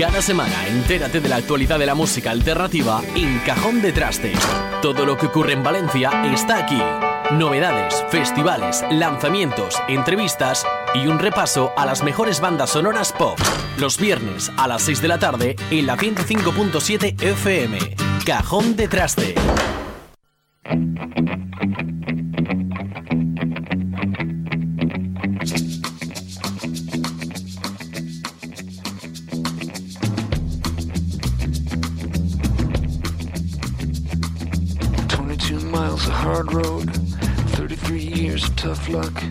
Cada semana entérate de la actualidad de la música alternativa en Cajón de Traste. Todo lo que ocurre en Valencia está aquí. Novedades, festivales, lanzamientos, entrevistas y un repaso a las mejores bandas sonoras pop. Los viernes a las 6 de la tarde en la 105.7 FM. Cajón de Traste. Hard road, 33 years of tough luck,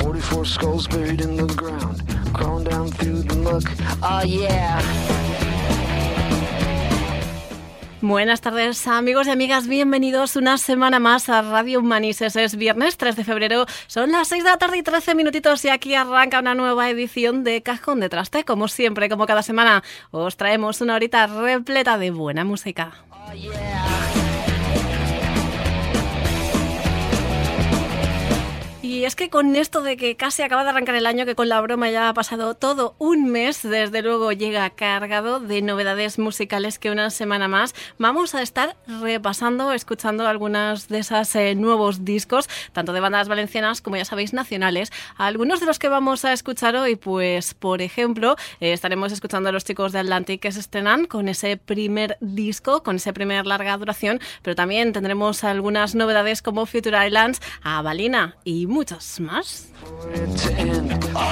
44 skulls buried in the ground, crawling down through the muck. Oh yeah. Buenas tardes amigos y amigas, bienvenidos una semana más a Radio Humanises. Es viernes 3 de febrero, son las 6 de la tarde y 13 minutitos y aquí arranca una nueva edición de Cajón de Traste. Como siempre, como cada semana, os traemos una horita repleta de buena música. Oh yeah. Y es que con esto de que casi acaba de arrancar el año, que con la broma ya ha pasado todo un mes, desde luego llega cargado de novedades musicales que una semana más vamos a estar repasando, escuchando algunas de esos eh, nuevos discos, tanto de bandas valencianas como ya sabéis nacionales. Algunos de los que vamos a escuchar hoy, pues por ejemplo, eh, estaremos escuchando a los chicos de Atlantic que se estrenan con ese primer disco, con ese primer larga duración, pero también tendremos algunas novedades como Future Islands, a Balina y muchas más. Oh.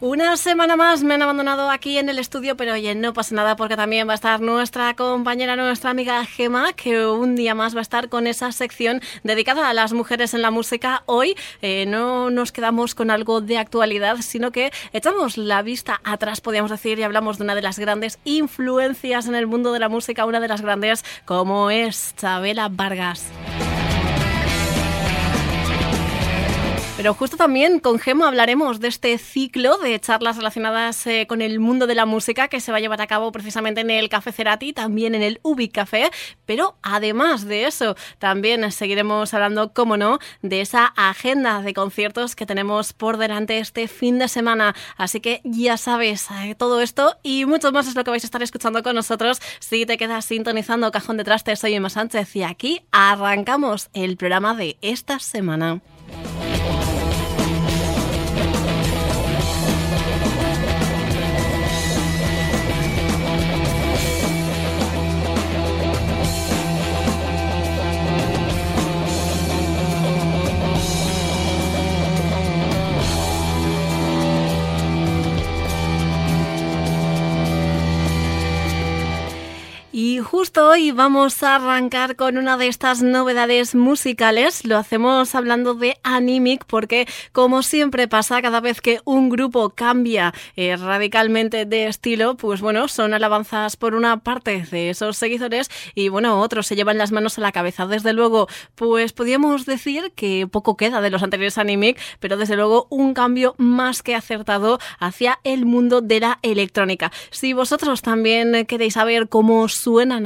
Una semana más me han abandonado aquí en el estudio, pero oye, no pasa nada porque también va a estar nuestra compañera, nuestra amiga Gema, que un día más va a estar con esa sección dedicada a las mujeres en la música. Hoy eh, no nos quedamos con algo de actualidad, sino que echamos la vista atrás, podríamos decir, y hablamos de una de las grandes influencias en el mundo de la música, una de las grandes como es Chabela Vargas. Pero justo también con Gemo hablaremos de este ciclo de charlas relacionadas eh, con el mundo de la música que se va a llevar a cabo precisamente en el Café Cerati, también en el Ubic Café. Pero además de eso, también seguiremos hablando, como no, de esa agenda de conciertos que tenemos por delante este fin de semana. Así que ya sabes, eh, todo esto y mucho más es lo que vais a estar escuchando con nosotros si te quedas sintonizando Cajón de Traste. Soy Emma Sánchez y aquí arrancamos el programa de esta semana. Justo hoy vamos a arrancar con una de estas novedades musicales. Lo hacemos hablando de Animic porque, como siempre pasa, cada vez que un grupo cambia eh, radicalmente de estilo, pues bueno, son alabanzas por una parte de esos seguidores y bueno, otros se llevan las manos a la cabeza. Desde luego, pues podríamos decir que poco queda de los anteriores Animic, pero desde luego un cambio más que acertado hacia el mundo de la electrónica. Si vosotros también queréis saber cómo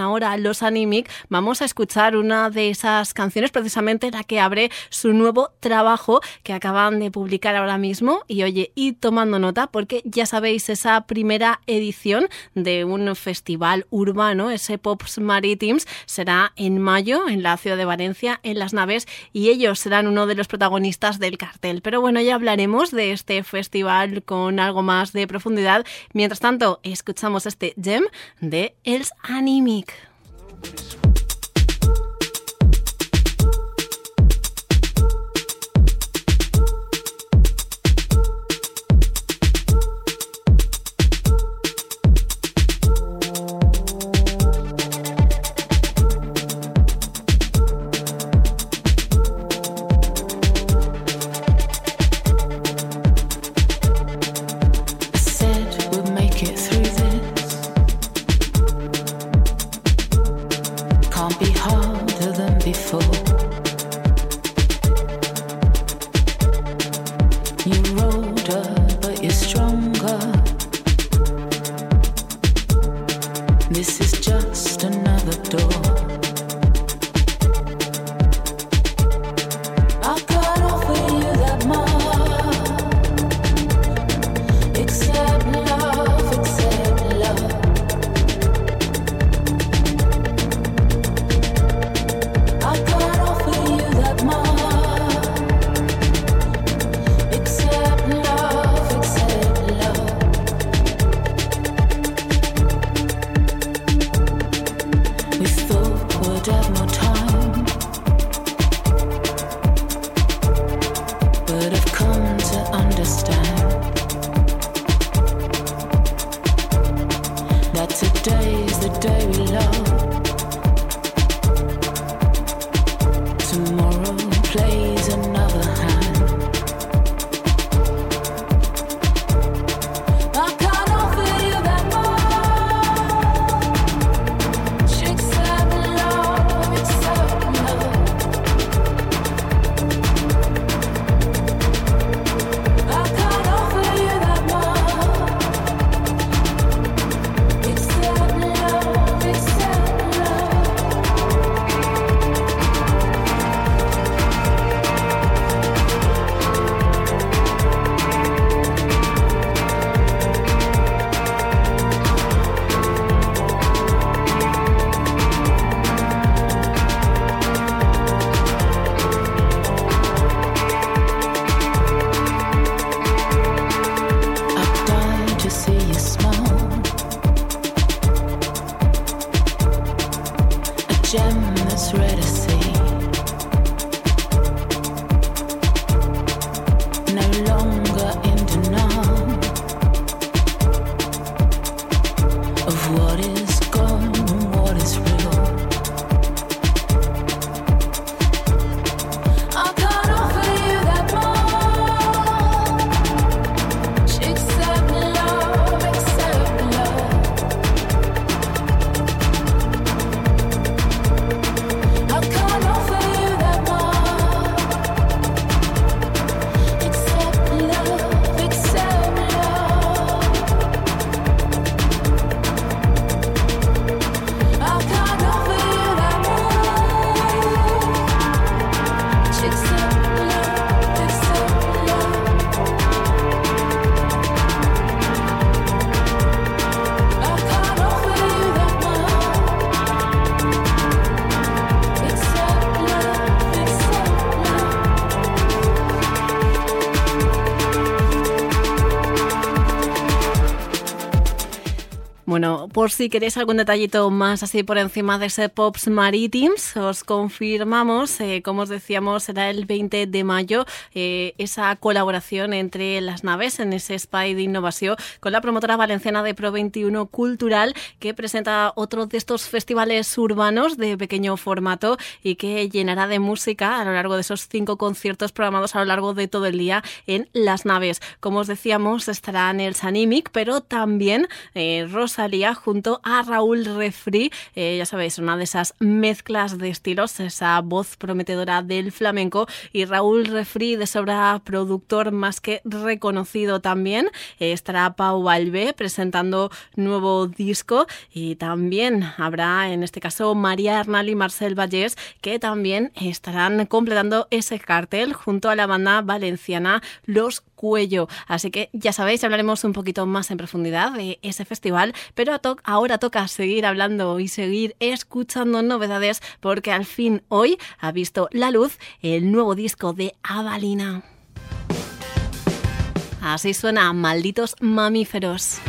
ahora los Animic, vamos a escuchar una de esas canciones, precisamente la que abre su nuevo trabajo que acaban de publicar ahora mismo. Y oye, y tomando nota, porque ya sabéis, esa primera edición de un festival urbano, ese Pops Maritims, será en mayo en la ciudad de Valencia, en las naves, y ellos serán uno de los protagonistas del cartel. Pero bueno, ya hablaremos de este festival con algo más de profundidad. Mientras tanto, escuchamos este gem de Els Animic. week. Por si queréis algún detallito más así por encima de ese Pops Maritims, os confirmamos, eh, como os decíamos, será el 20 de mayo eh, esa colaboración entre las naves en ese Spy de innovación con la promotora valenciana de Pro 21 Cultural que presenta otro de estos festivales urbanos de pequeño formato y que llenará de música a lo largo de esos cinco conciertos programados a lo largo de todo el día en las naves. Como os decíamos, estarán el Sanimic, pero también eh, Rosalía junto a Raúl Refri, eh, ya sabéis, una de esas mezclas de estilos, esa voz prometedora del flamenco y Raúl Refri de sobra productor más que reconocido también. Eh, estará Pau Valvé presentando nuevo disco y también habrá en este caso María Arnal y Marcel Vallés que también estarán completando ese cartel junto a la banda valenciana Los Cuello. Así que ya sabéis, hablaremos un poquito más en profundidad de ese festival, pero ahora toca seguir hablando y seguir escuchando novedades porque al fin hoy ha visto la luz el nuevo disco de Avalina. Así suena Malditos Mamíferos.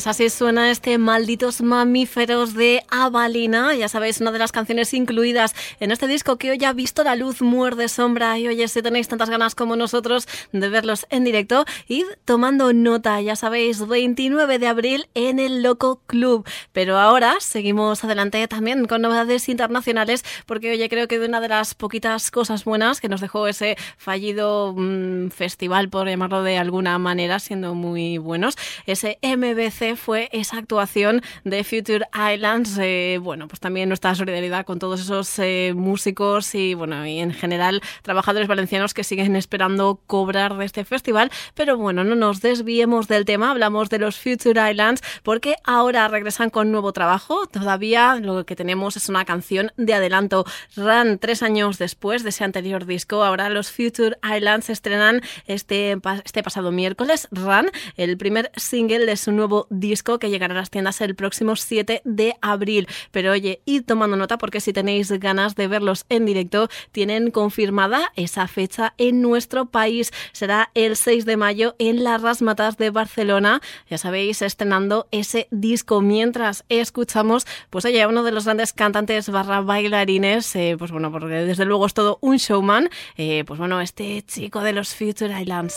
Pues así suena este Malditos Mamíferos de Avalina. Ya sabéis, una de las canciones incluidas en este disco que hoy ha visto la luz, muerde sombra. Y oye, si tenéis tantas ganas como nosotros de verlos en directo, id tomando nota. Ya sabéis, 29 de abril en el Loco Club. Pero ahora seguimos adelante también con novedades internacionales, porque oye, creo que de una de las poquitas cosas buenas que nos dejó ese fallido mm, festival, por llamarlo de alguna manera, siendo muy buenos, ese MBC fue esa actuación de Future Islands. Eh, bueno, pues también nuestra solidaridad con todos esos eh, músicos y, bueno, y en general trabajadores valencianos que siguen esperando cobrar de este festival. Pero bueno, no nos desviemos del tema, hablamos de los Future Islands porque ahora regresan con nuevo trabajo. Todavía lo que tenemos es una canción de adelanto. Run tres años después de ese anterior disco. Ahora los Future Islands estrenan este, este pasado miércoles Run, el primer single de su nuevo disco que llegará a las tiendas el próximo 7 de abril. Pero oye, id tomando nota porque si tenéis ganas de verlos en directo, tienen confirmada esa fecha en nuestro país. Será el 6 de mayo en las Rasmatas de Barcelona. Ya sabéis, estrenando ese disco mientras escuchamos, pues oye, uno de los grandes cantantes barra bailarines, eh, pues bueno, porque desde luego es todo un showman, eh, pues bueno, este chico de los Future Islands.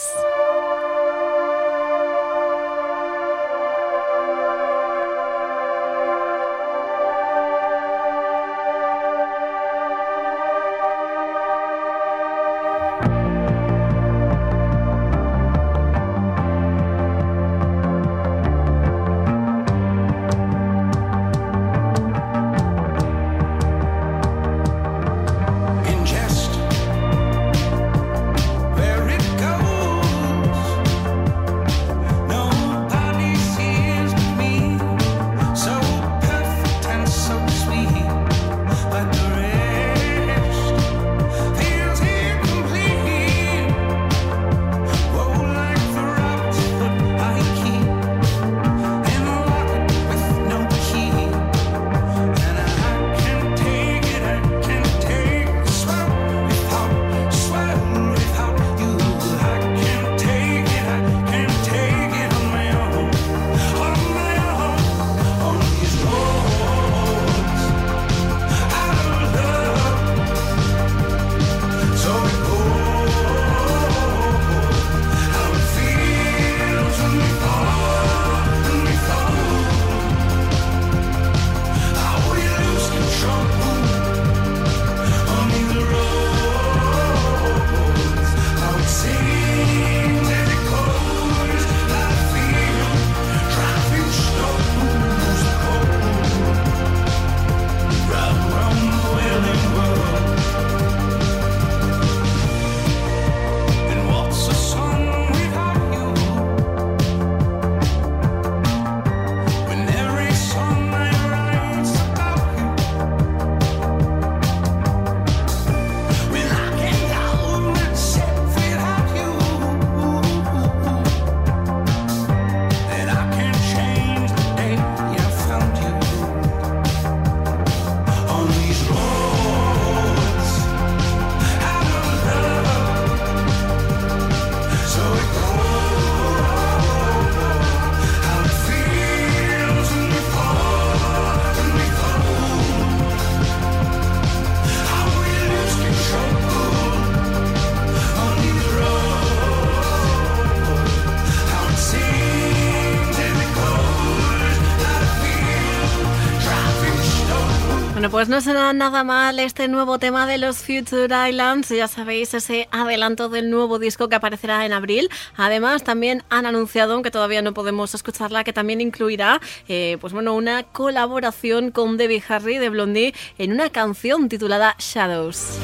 Pues no será nada mal este nuevo tema de los Future Islands. Ya sabéis, ese adelanto del nuevo disco que aparecerá en abril. Además, también han anunciado, aunque todavía no podemos escucharla, que también incluirá eh, pues bueno, una colaboración con Debbie Harry de Blondie en una canción titulada Shadows.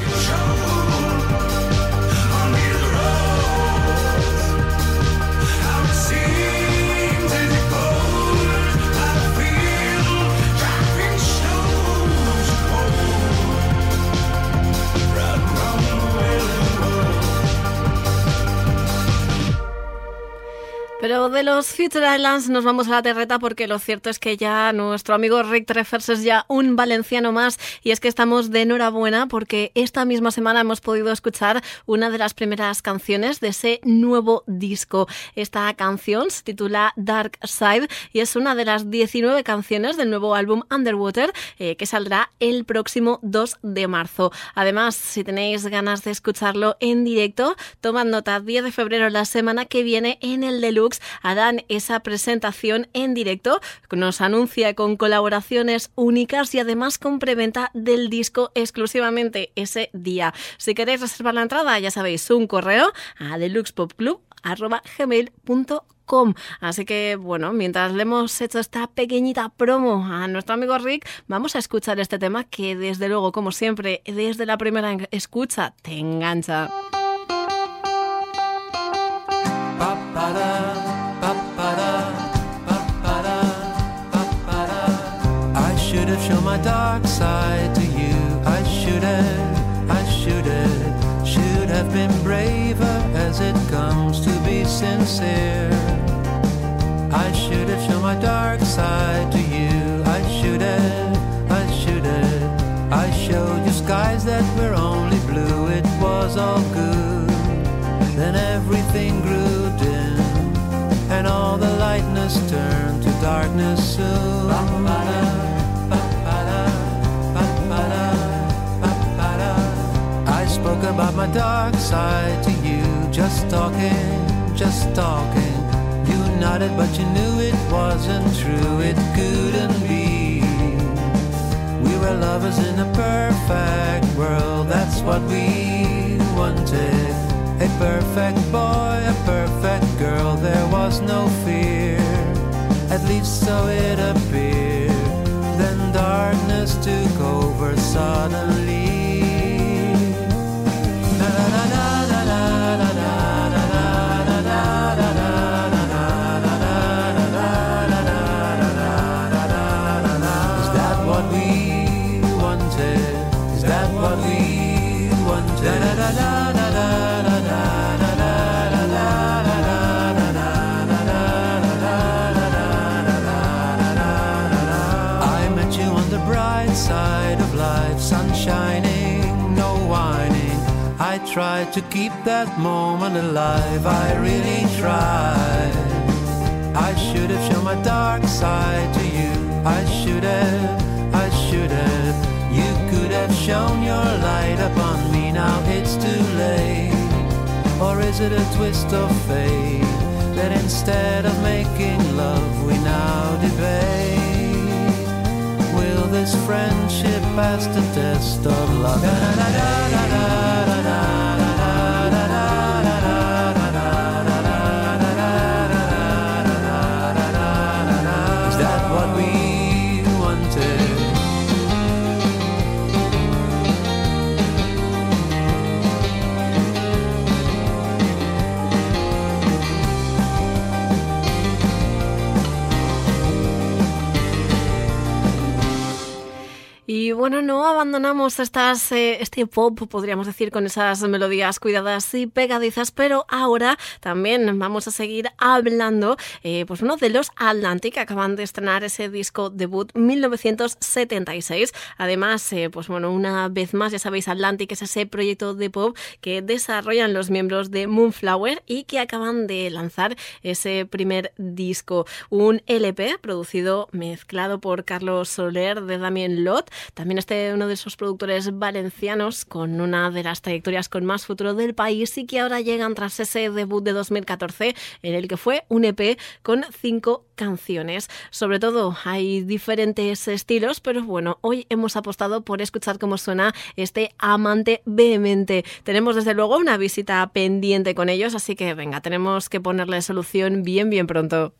Pero de los Future Islands nos vamos a la terreta porque lo cierto es que ya nuestro amigo Rick Treffers es ya un valenciano más y es que estamos de enhorabuena porque esta misma semana hemos podido escuchar una de las primeras canciones de ese nuevo disco. Esta canción se titula Dark Side y es una de las 19 canciones del nuevo álbum Underwater eh, que saldrá el próximo 2 de marzo. Además, si tenéis ganas de escucharlo en directo, tomad nota 10 de febrero la semana que viene en el Deluxe harán esa presentación en directo. Nos anuncia con colaboraciones únicas y además con preventa del disco exclusivamente ese día. Si queréis reservar la entrada, ya sabéis, un correo a deluxepopclub.com. Así que, bueno, mientras le hemos hecho esta pequeñita promo a nuestro amigo Rick, vamos a escuchar este tema que, desde luego, como siempre, desde la primera escucha, te engancha. Dark side to you. I should have, I should have, should have been braver as it comes to be sincere. I should have shown my dark side to you. I should have, I should have. I showed you skies that were only blue. It was all good. Then everything grew dim, and all the lightness turned to darkness soon. Dark side to you. Just talking, just talking. You nodded, but you knew it wasn't true. It couldn't be. We were lovers in a perfect world. That's what we wanted. A perfect boy, a perfect girl. There was no fear. At least so it appeared. Then darkness took over suddenly. To keep that moment alive. I really tried. I should have shown my dark side to you. I should have, I should have. You could have shown your light upon me. Now it's too late. Or is it a twist of fate that instead of making love, we now debate? Will this friendship pass the test of love? Da, da, da, Y bueno, no abandonamos estas, eh, este pop, podríamos decir, con esas melodías cuidadas y pegadizas, pero ahora también vamos a seguir hablando, eh, pues uno de los Atlantic acaban de estrenar ese disco debut 1976. Además, eh, pues bueno, una vez más, ya sabéis, Atlantic es ese proyecto de pop que desarrollan los miembros de Moonflower y que acaban de lanzar ese primer disco, un LP producido, mezclado por Carlos Soler de Damien Lot también este uno de esos productores valencianos con una de las trayectorias con más futuro del país y que ahora llegan tras ese debut de 2014 en el que fue un EP con cinco canciones. Sobre todo hay diferentes estilos, pero bueno, hoy hemos apostado por escuchar cómo suena este amante vehemente. Tenemos desde luego una visita pendiente con ellos, así que venga, tenemos que ponerle solución bien, bien pronto.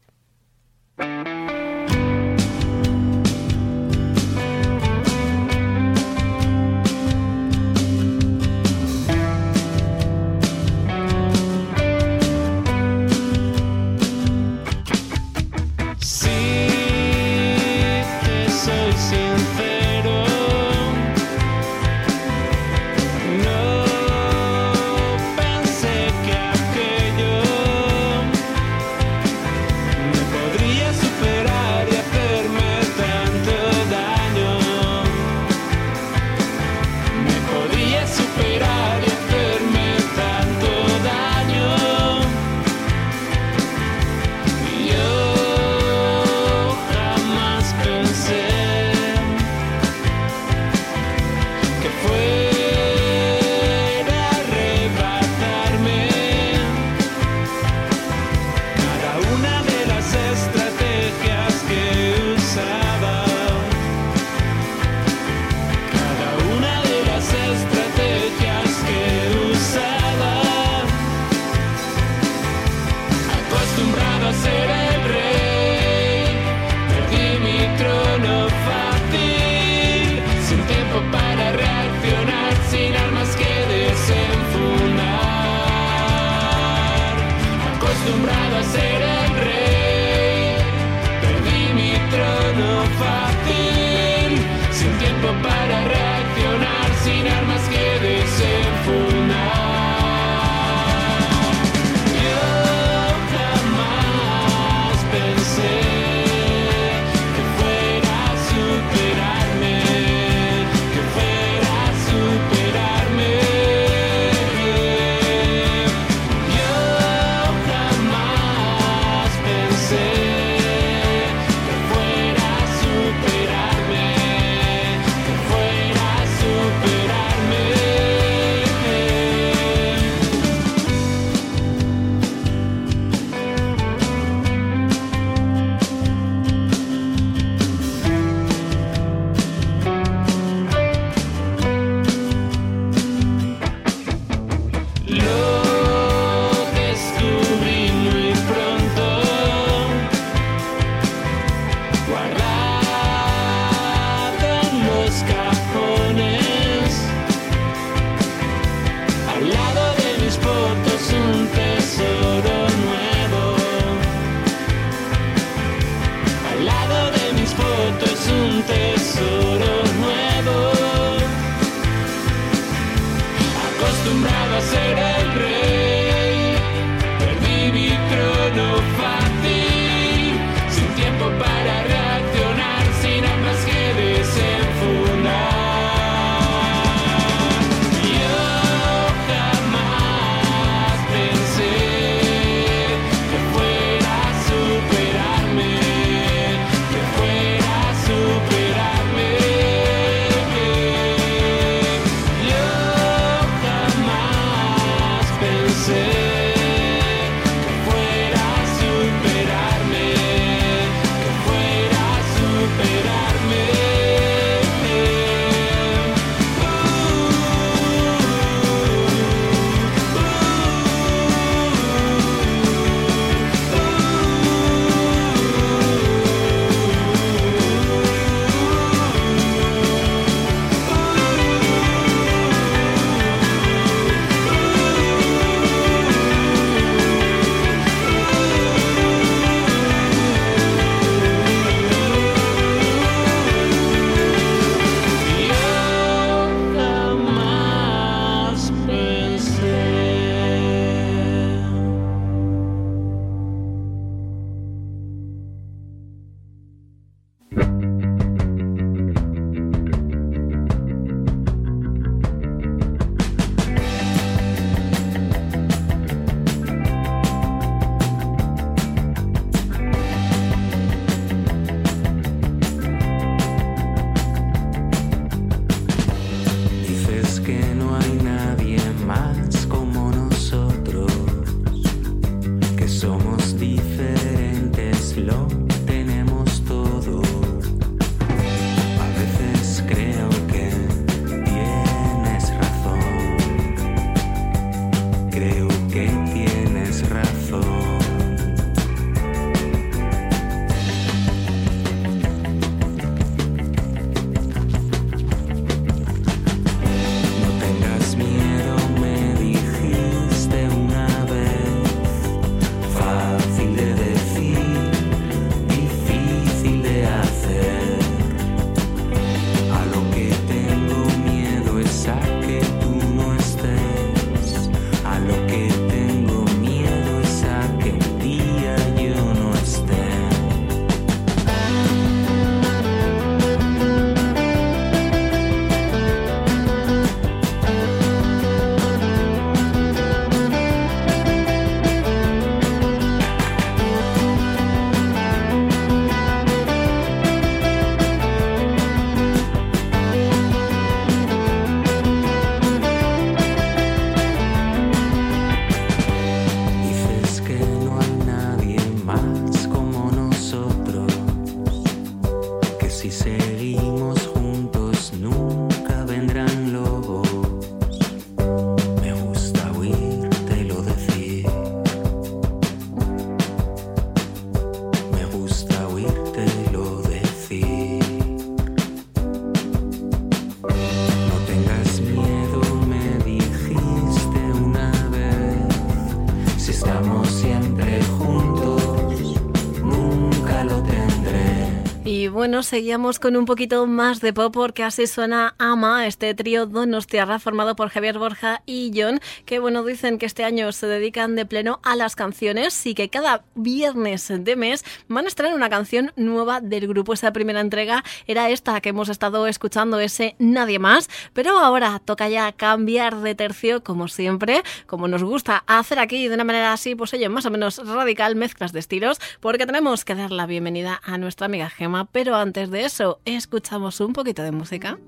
Seguíamos con un poquito más de pop porque así suena Ama, este trío Donostiarra formado por Javier Borja y John, que bueno, dicen que este año se dedican de pleno a las canciones y que cada viernes de mes van a estrenar una canción nueva del grupo. Esa primera entrega era esta que hemos estado escuchando, ese Nadie más, pero ahora toca ya cambiar de tercio como siempre, como nos gusta hacer aquí de una manera así, pues oye, más o menos radical, mezclas de estilos, porque tenemos que dar la bienvenida a nuestra amiga Gema pero antes de eso, escuchamos un poquito de música.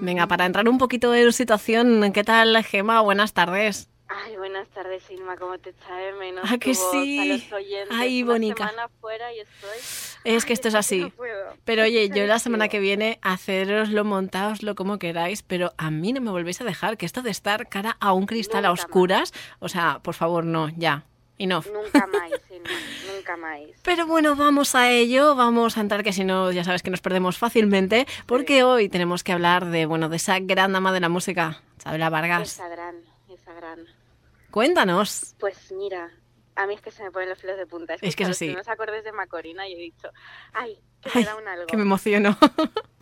Venga, para entrar un poquito en situación, ¿qué tal, Gema? Buenas tardes. Tardes, Irma, ¿cómo te echa de menos? Ah, que sí. Ay, Bonica. fuera y estoy... Es que esto es así. pero oye, yo la semana que viene, haceroslo, montaoslo como queráis, pero a mí no me volvéis a dejar que esto de estar cara a un cristal a oscuras, o sea, por favor, no, ya. No. Nunca más, Irma, nunca más. Pero bueno, vamos a ello, vamos a entrar que si no, ya sabes que nos perdemos fácilmente, porque hoy tenemos que hablar de, bueno, de esa gran dama de la música, Chabela Vargas. Esa gran, esa gran. Cuéntanos. Pues mira, a mí es que se me ponen los pelos de punta. Es, que es así. Si no os acordes de Macorina y he dicho, ay, que me da un algo. Que me emociono.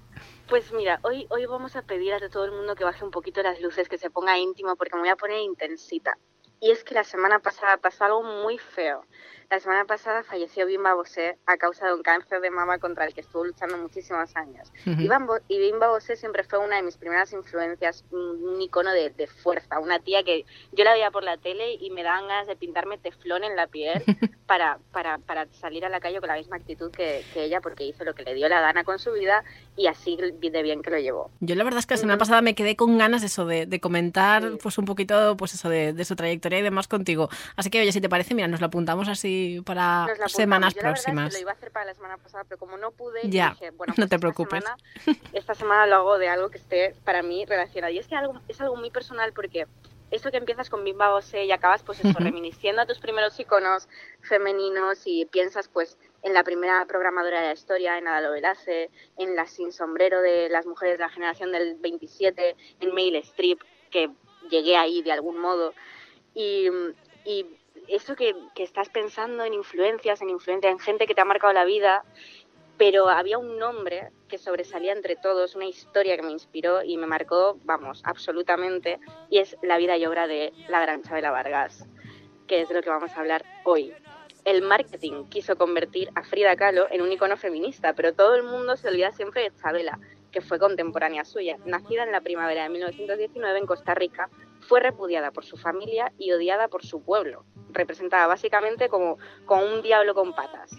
Pues mira, hoy, hoy vamos a pedir a todo el mundo que baje un poquito las luces, que se ponga íntimo, porque me voy a poner intensita. Y es que la semana pasada pasó algo muy feo. La semana pasada falleció Bimba Bosé a causa de un cáncer de mama contra el que estuvo luchando muchísimos años. y, Bimba Bosé siempre fue una de mis primeras influencias, un, icono de, fuerza, una tía que yo la veía por la tele y me daban ganas de pintarme teflón en la piel para, para, para salir a la calle con la misma actitud que, ella, porque hizo lo que le dio la gana con su vida y así de bien que lo llevó. Yo la verdad es que la semana pasada me quedé con ganas de eso, de, comentar pues un poquito pues eso de, de su trayectoria y demás contigo. Así que oye, si te parece, mira, nos lo apuntamos así para semanas próximas. lo iba a hacer para la semana pasada, pero como no pude, ya, dije, bueno, no pues te preocupes. esta semana lo hago de algo que esté para mí relacionado. Y es que algo, es algo muy personal porque eso que empiezas con Bimba Bose y acabas pues eso, reminisciendo a tus primeros iconos femeninos y piensas pues en la primera programadora de la historia, en Ada Lovelace, en la sin sombrero de las mujeres de la generación del 27, en Mail Strip, que llegué ahí de algún modo. Y, y eso que, estás pensando en influencias, en influencia, en gente que te ha marcado la vida, pero había un nombre que sobresalía entre todos, una historia que me inspiró y me marcó, vamos, absolutamente, y es la vida y obra de la gran Chabela Vargas, que es de lo que vamos a hablar hoy. El marketing quiso convertir a Frida Kahlo en un icono feminista, pero todo el mundo se olvida siempre de Chabela, que fue contemporánea suya. Nacida en la primavera de 1919 en Costa Rica, fue repudiada por su familia y odiada por su pueblo, representada básicamente como, como un diablo con patas.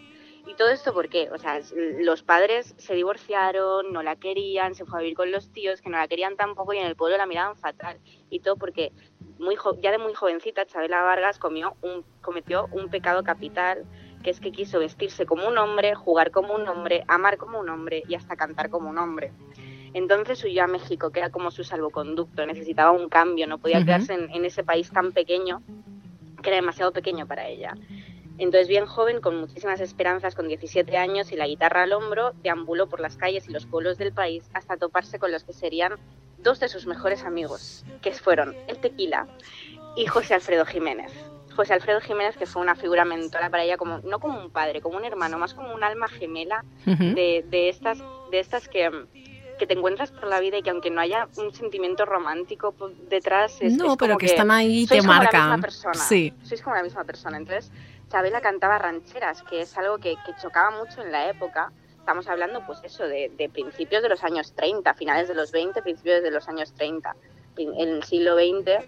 ¿Y todo esto por qué? O sea, los padres se divorciaron, no la querían, se fue a vivir con los tíos que no la querían tampoco y en el pueblo la miraban fatal. Y todo porque muy ya de muy jovencita Chabela Vargas cometió un pecado capital, que es que quiso vestirse como un hombre, jugar como un hombre, amar como un hombre y hasta cantar como un hombre. Entonces huyó a México, que era como su salvoconducto, necesitaba un cambio, no podía quedarse en, ese país tan pequeño, que era demasiado pequeño para ella. Entonces, bien joven, con muchísimas esperanzas, con 17 años y la guitarra al hombro, deambuló por las calles y los pueblos del país hasta toparse con los que serían dos de sus mejores amigos, que fueron el tequila y José Alfredo Jiménez. José Alfredo Jiménez, que fue una figura mentora para ella, como, no como un padre, como un hermano, más como un alma gemela de, de, estas, de estas que, que te encuentras por la vida y que aunque no haya un sentimiento romántico detrás, es, no, pero que, están ahí y te como marcan. Sí. Sois como la misma persona. Entonces, Chabela cantaba rancheras, que es algo que, chocaba mucho en la época. Estamos hablando, pues eso, de, principios de los años 30, finales de los 20, principios de los años 30, en, en el siglo XX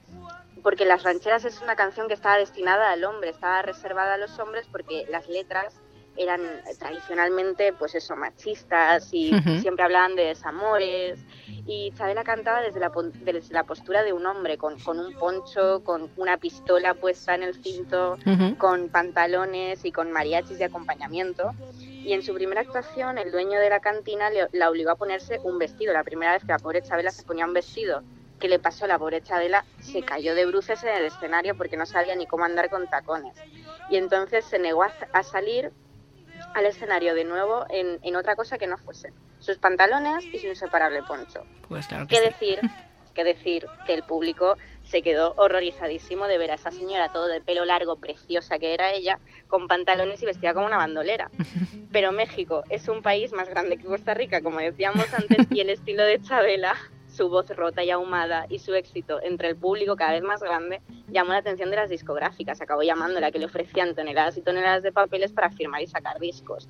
porque Las rancheras es una canción que estaba destinada al hombre, estaba reservada a los hombres porque las letras eran tradicionalmente, pues eso, machistas y siempre hablaban de desamores. Y Chabela cantaba desde la, desde la postura de un hombre, con, con, un poncho, con una pistola puesta en el cinto, con pantalones y con mariachis de acompañamiento. Y en su primera actuación, el dueño de la cantina le, la obligó a ponerse un vestido. La primera vez que la pobre Chabela se ponía un vestido que le pasó a la pobre Chabela, se cayó de bruces en el escenario porque no sabía ni cómo andar con tacones. Y entonces se negó a salir al escenario de nuevo en, otra cosa que no fuese sus pantalones y su inseparable poncho. Pues claro que, decir que decir que el público se quedó horrorizadísimo de ver a esa señora todo de pelo largo, preciosa que era ella, con pantalones y vestida como una bandolera. Pero México es un país más grande que Costa Rica, como decíamos antes, y el estilo de Chabela, su voz rota y ahumada y su éxito entre el público cada vez más grande llamó la atención de las discográficas. Acabó llamándola que le ofrecían toneladas y toneladas de papeles para firmar y sacar discos.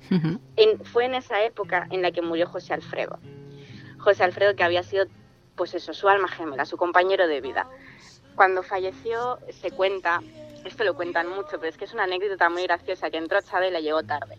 En- fue en esa época en la que murió José Alfredo. José Alfredo que había sido, pues eso, su alma gemela, su compañero de vida. Cuando falleció se cuenta, esto lo cuentan mucho, pero es que es una anécdota muy graciosa, que entró Chabela y llegó tarde.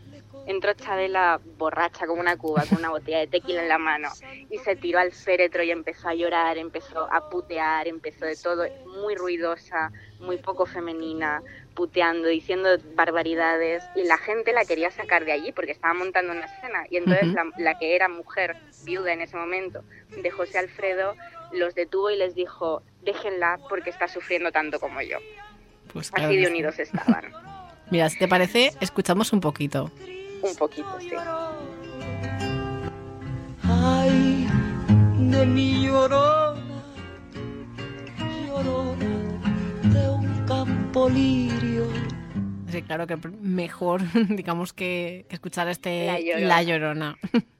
Entró Chabela borracha como una cuba, con una botella de tequila en la mano, y se tiró al féretro y empezó a llorar, empezó a putear, empezó de todo, muy ruidosa, muy poco femenina, puteando, diciendo barbaridades, y la gente la quería sacar de allí porque estaba montando una escena, y entonces Ujú. la, la que era mujer, viuda en ese momento, de José Alfredo, los detuvo y les dijo, déjenla porque está sufriendo tanto como yo. Pues claro Así de unidos estaban, Mira, si te parece, escuchamos un poquito. Un poquito, sí. Ay, de mi llorona, llorona de un campo lirio. Sí, claro que mejor, digamos, que, que escuchar este La Llorona. La Llorona.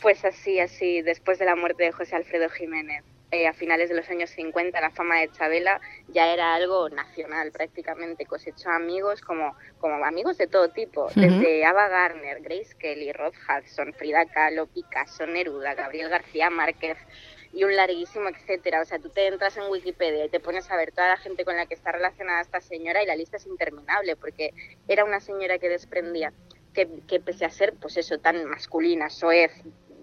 Pues así, así, después de la muerte de José Alfredo Jiménez, eh, a finales de los años 50, la fama de Chabela ya era algo nacional prácticamente. Cosechó amigos como, como amigos de todo tipo, desde Ava Gardner, Grace Kelly, Rod Hudson, Frida Kahlo, Picasso, Neruda, Gabriel García Márquez y un larguísimo etcétera. O sea, tú te entras en Wikipedia y te pones a ver toda la gente con la que está relacionada esta señora y la lista es interminable porque era una señora que desprendía que, que pese a ser, pues eso, tan masculina, soez,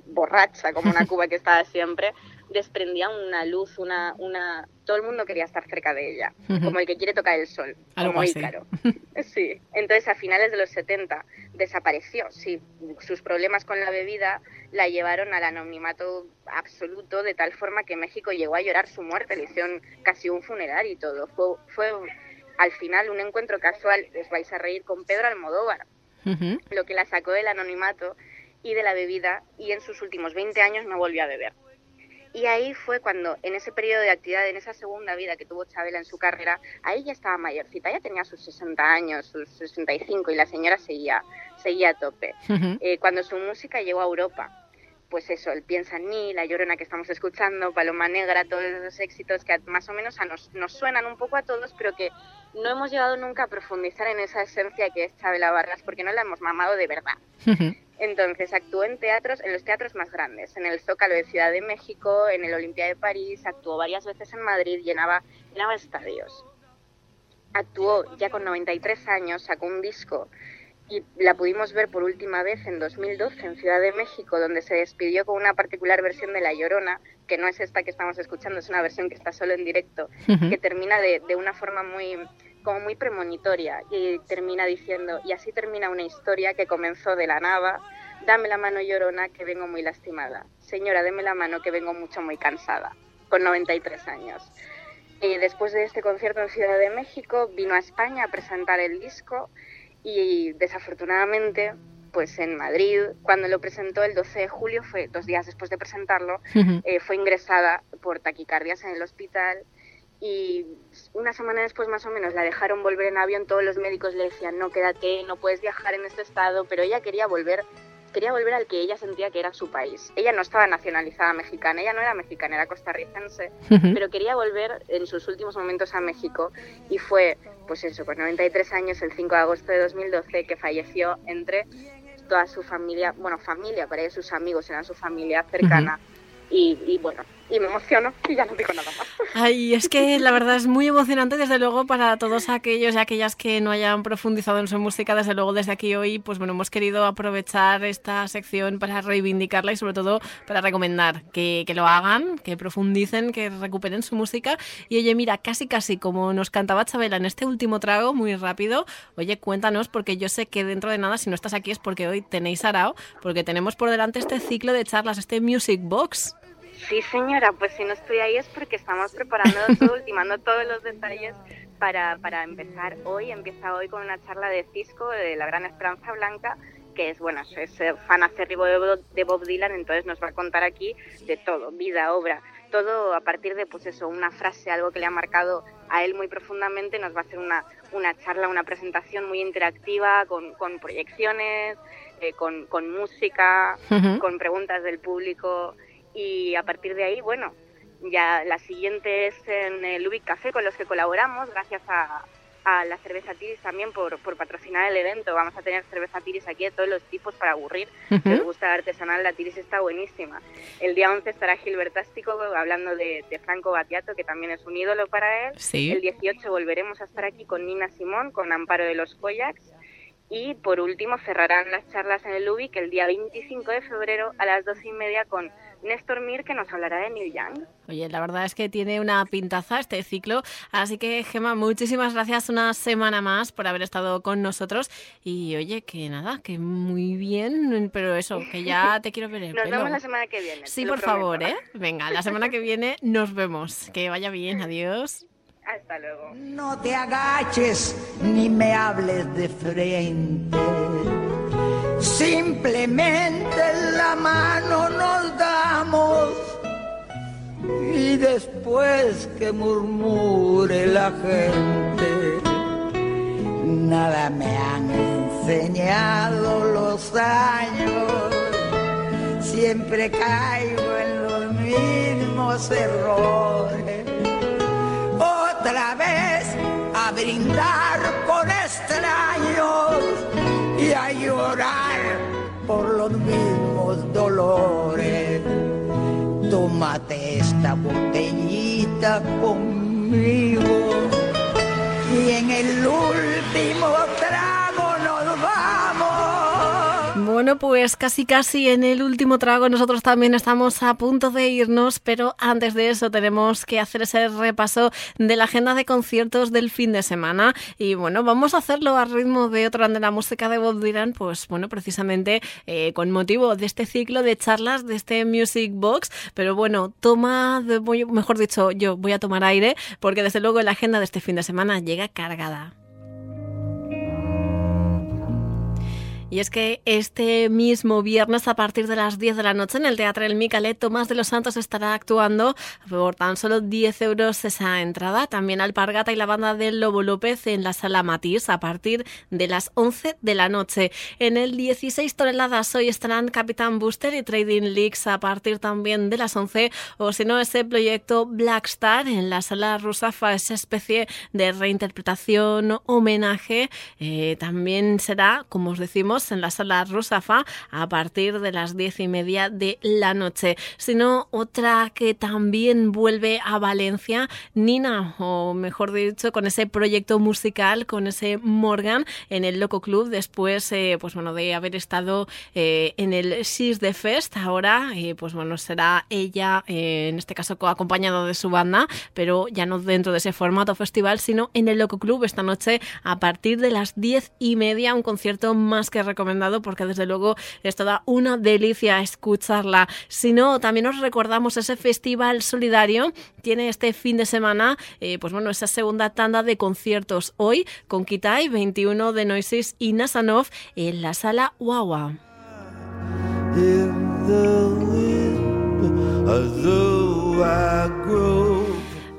borracha como una cuba que estaba siempre, desprendía una luz, una, una... Todo el mundo quería estar cerca de ella, como el que quiere tocar el sol, Algo como. Ícaro. Sí, entonces a finales de los 70 desapareció, sí, sus problemas con la bebida la llevaron al anonimato absoluto de tal forma que México llegó a llorar su muerte, le hicieron casi un funeral y todo. Fue, fue al final un encuentro casual, os vais a reír, con Pedro Almodóvar, lo que la sacó del anonimato y de la bebida y en sus últimos 20 años no volvió a beber. Y ahí fue cuando, en ese periodo de actividad, en esa segunda vida que tuvo Chabela en su carrera, ahí ya estaba mayorcita, ya tenía sus 60 años, sus 65 y la señora seguía, seguía a tope. Ujú. Eh, cuando su música llegó a Europa, pues eso, el Piensa en mí, La Llorona que estamos escuchando, Paloma Negra, todos esos éxitos que más o menos a nos, nos suenan un poco a todos, pero que no hemos llegado nunca a profundizar en esa esencia que es Chabela Vargas, porque no la hemos mamado de verdad. Ujú. Entonces actuó en teatros, en los teatros más grandes, en el Zócalo de Ciudad de México, en el Olimpia de París, actuó varias veces en Madrid, llenaba, llenaba estadios. Actuó ya con 93 años, sacó un disco y la pudimos ver por última vez en 2012 en Ciudad de México, donde se despidió con una particular versión de La Llorona, que no es esta que estamos escuchando, es una versión que está solo en directo, que termina de, de una forma muy como muy premonitoria y termina diciendo y así termina una historia que comenzó de la nada dame la mano llorona que vengo muy lastimada. Señora deme la mano que vengo mucho muy cansada con 93 años. Y después de este concierto en Ciudad de México vino a España a presentar el disco y desafortunadamente pues en Madrid cuando lo presentó el 12 de julio fue dos días después de presentarlo eh, fue ingresada por taquicardias en el hospital y una semana después más o menos la dejaron volver en avión, todos los médicos le decían no quédate, no puedes viajar en este estado, pero ella quería volver, quería volver al que ella sentía que era su país. Ella no estaba nacionalizada mexicana, ella no era mexicana, era costarricense, pero quería volver en sus últimos momentos a México y fue, pues eso, con 93 años, el 5 de agosto de 2012, que falleció entre toda su familia, bueno, familia, para ellos sus amigos eran su familia cercana. y, y bueno, y me emociono y ya no digo nada más. Ay, es que la verdad es muy emocionante, desde luego, para todos aquellos y aquellas que no hayan profundizado en su música. Desde luego, desde aquí hoy, pues bueno, hemos querido aprovechar esta sección para reivindicarla y sobre todo para recomendar que, que lo hagan, que profundicen, que recuperen su música. Y oye, mira, casi casi como nos cantaba Chabela en este último trago, muy rápido, oye, cuéntanos, porque yo sé que dentro de nada, si no estás aquí es porque hoy tenéis arao, porque tenemos por delante este ciclo de charlas, este Music Box. Sí, señora, pues si no estoy ahí es porque estamos preparando todo, ultimando todos los detalles para, para empezar hoy. Empieza hoy con una charla de Cisco, de la Gran Esperanza Blanca, que es, bueno, es eh, fan acérrimo de Bob- de Bob Dylan, entonces nos va a contar aquí de todo, vida, obra, todo a partir de, pues eso, una frase, algo que le ha marcado a él muy profundamente, nos va a hacer una, una charla, una presentación muy interactiva, con, con proyecciones, eh, con, con música, con preguntas del público y a partir de ahí, bueno, ya la siguiente es en el Ubic Café con los que colaboramos, gracias a, a la cerveza Tiris también por, por patrocinar el evento. Vamos a tener cerveza Tiris aquí de todos los tipos para aburrir. Ujú. Si os gusta la artesanal, la Tiris está buenísima. El día 11 estará Gilbertástico hablando de, de Franco Battiato, que también es un ídolo para él. Sí. El 18 volveremos a estar aquí con Nina Simón, con Amparo de los Koyaks. Y por último cerrarán las charlas en el UBIC el día 25 de febrero a las 12 y media con Néstor Mir, que nos hablará de Neil Young. Oye, la verdad es que tiene una pintaza este ciclo. Así que, Gema, muchísimas gracias una semana más por haber estado con nosotros. Y oye, que nada, que muy bien, pero eso, que ya te quiero ver el Nos pelo. vemos la semana que viene. Sí, por favor. ¿eh? Venga, la semana que viene nos vemos. Que vaya bien, adiós. Hasta luego. No te agaches ni me hables de frente. Simplemente la mano después que murmure la gente, nada me han enseñado los años. Siempre caigo en los mismos errores otra vez a brindar con extraños y a llorar por los mismos dolores. Tómate esta botellita conmigo y en el último trago. Bueno, pues casi casi en el último trago nosotros también estamos a punto de irnos, pero antes de eso tenemos que hacer ese repaso de la agenda de conciertos del fin de semana y bueno, vamos a hacerlo a ritmo de otra de la música de Bob Dylan, pues bueno, precisamente eh, con motivo de este ciclo de charlas de este Music Box, pero bueno, toma, mejor dicho, yo voy a tomar aire porque desde luego la agenda de este fin de semana llega cargada. Y es que este mismo viernes a partir de las 10 de la noche en el Teatro El Micalet, Tomás de los Santos estará actuando por tan solo 10 euros esa entrada. También Alpargata y la banda del Lobo López en la Sala Matís a partir de las 11 de la noche. En el 16 toneladas hoy estarán Capitán Booster y Trading Leaks a partir también de las 11 o si no ese proyecto Black Star en la Sala Rusafa, esa especie de reinterpretación, homenaje. eh, también será, como os decimos, en la sala Rusafa a partir de las diez y media de la noche. Sino otra que también vuelve a Valencia, Nina, o mejor dicho, con ese proyecto musical, con ese Morgan en el Loco Club, después, eh, pues bueno, de haber estado eh, en el She's the Fest, ahora, eh, pues bueno, será ella, eh, en este caso, acompañado de su banda, pero ya no dentro de ese formato festival, sino en el Loco Club esta noche a partir de las diez y media, un concierto más que recomendado porque desde luego es toda una delicia escucharla. Si no, también os recordamos ese festival solidario, tiene este fin de semana, eh, pues bueno, esa segunda tanda de conciertos hoy con Kitai, 21 de Noises y Nasanov en la sala Wawa.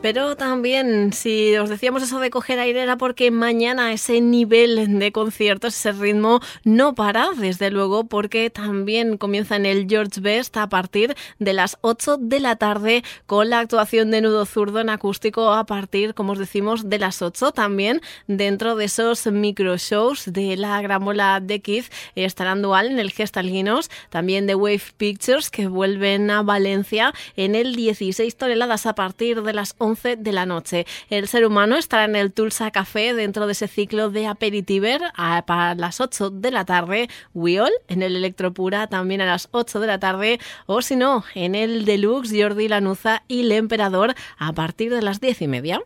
Pero también, si os decíamos eso de coger aire, era porque mañana ese nivel de conciertos, ese ritmo, no para, desde luego, porque también comienza en el George Best a partir de las 8 de la tarde con la actuación de Nudo Zurdo en acústico a partir, como os decimos, de las 8. También dentro de esos micro shows de la gramola de Keith estarán dual en el Gestalguinos, también de Wave Pictures que vuelven a Valencia en el 16 toneladas a partir de las 11 de la noche. El ser humano estará en el Tulsa Café dentro de ese ciclo de aperitiver a, para las 8 de la tarde. Weol en el Electropura también a las 8 de la tarde. O si no, en el Deluxe Jordi Lanuza y el Emperador a partir de las 10 y media.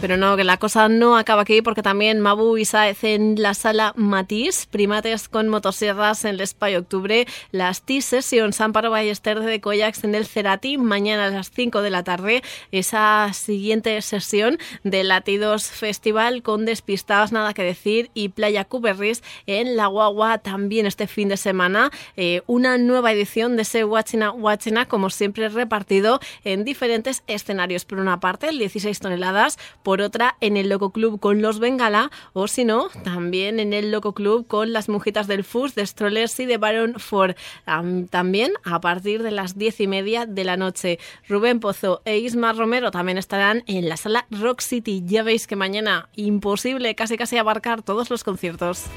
Pero no, que la cosa no acaba aquí porque también Mabu y Saez en la sala Matisse, primates con motosierras en el Spy Octubre, las T-Sessions Amparo Ballester de Coyax en el Cerati, mañana a las 5 de la tarde, esa siguiente sesión de Latidos Festival con Despistados Nada que Decir y Playa Cuberris en La Guagua también este fin de semana, eh, una nueva edición de ese Watchina Watchina como siempre repartido en diferentes escenarios, por una parte el 16 toneladas, por otra en el Loco Club con los Bengala o si no, también en el Loco Club con las mujitas del FUS, de Strollers y de Baron Ford. también a partir de las diez y media de la noche. Rubén Pozo e Isma Romero también estarán en la sala Rock City. Ya veis que mañana imposible casi casi abarcar todos los conciertos.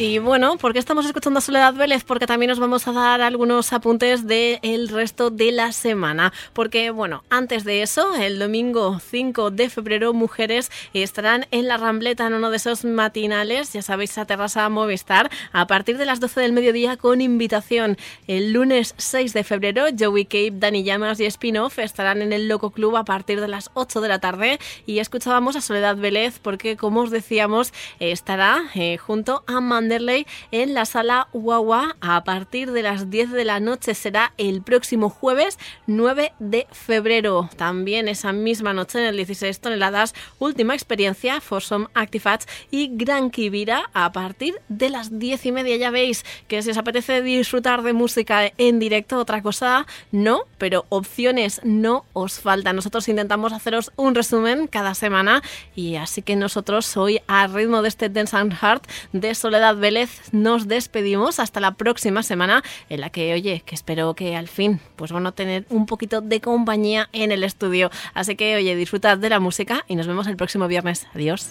Y bueno, ¿por qué estamos escuchando a Soledad Vélez? Porque también nos vamos a dar algunos apuntes del resto de la semana. Porque, bueno, antes de eso, el domingo 5 de febrero, mujeres estarán en la Rambleta en uno de esos matinales, ya sabéis, a Terraza Movistar, a partir de las 12 del mediodía con invitación. El lunes 6 de febrero, Joey Cape, Dani Llamas y Spinoff estarán en el Loco Club a partir de las 8 de la tarde. Y escuchábamos a Soledad Vélez porque, como os decíamos, estará eh, junto a Mandela en la sala Guagua a partir de las 10 de la noche. Será el próximo jueves 9 de febrero. También esa misma noche en el 16 toneladas, última experiencia for some Actifats y Gran Kibira a partir de las 10 y media. Ya veis que si os apetece disfrutar de música en directo, otra cosa no, pero opciones no os faltan. Nosotros intentamos haceros un resumen cada semana y así que nosotros hoy a ritmo de este Dance and Heart de Soledad Vélez nos despedimos hasta la próxima semana en la que, oye, que espero que al fin pues van a tener un poquito de compañía en el estudio. Así que, oye, disfrutad de la música y nos vemos el próximo viernes. Adiós.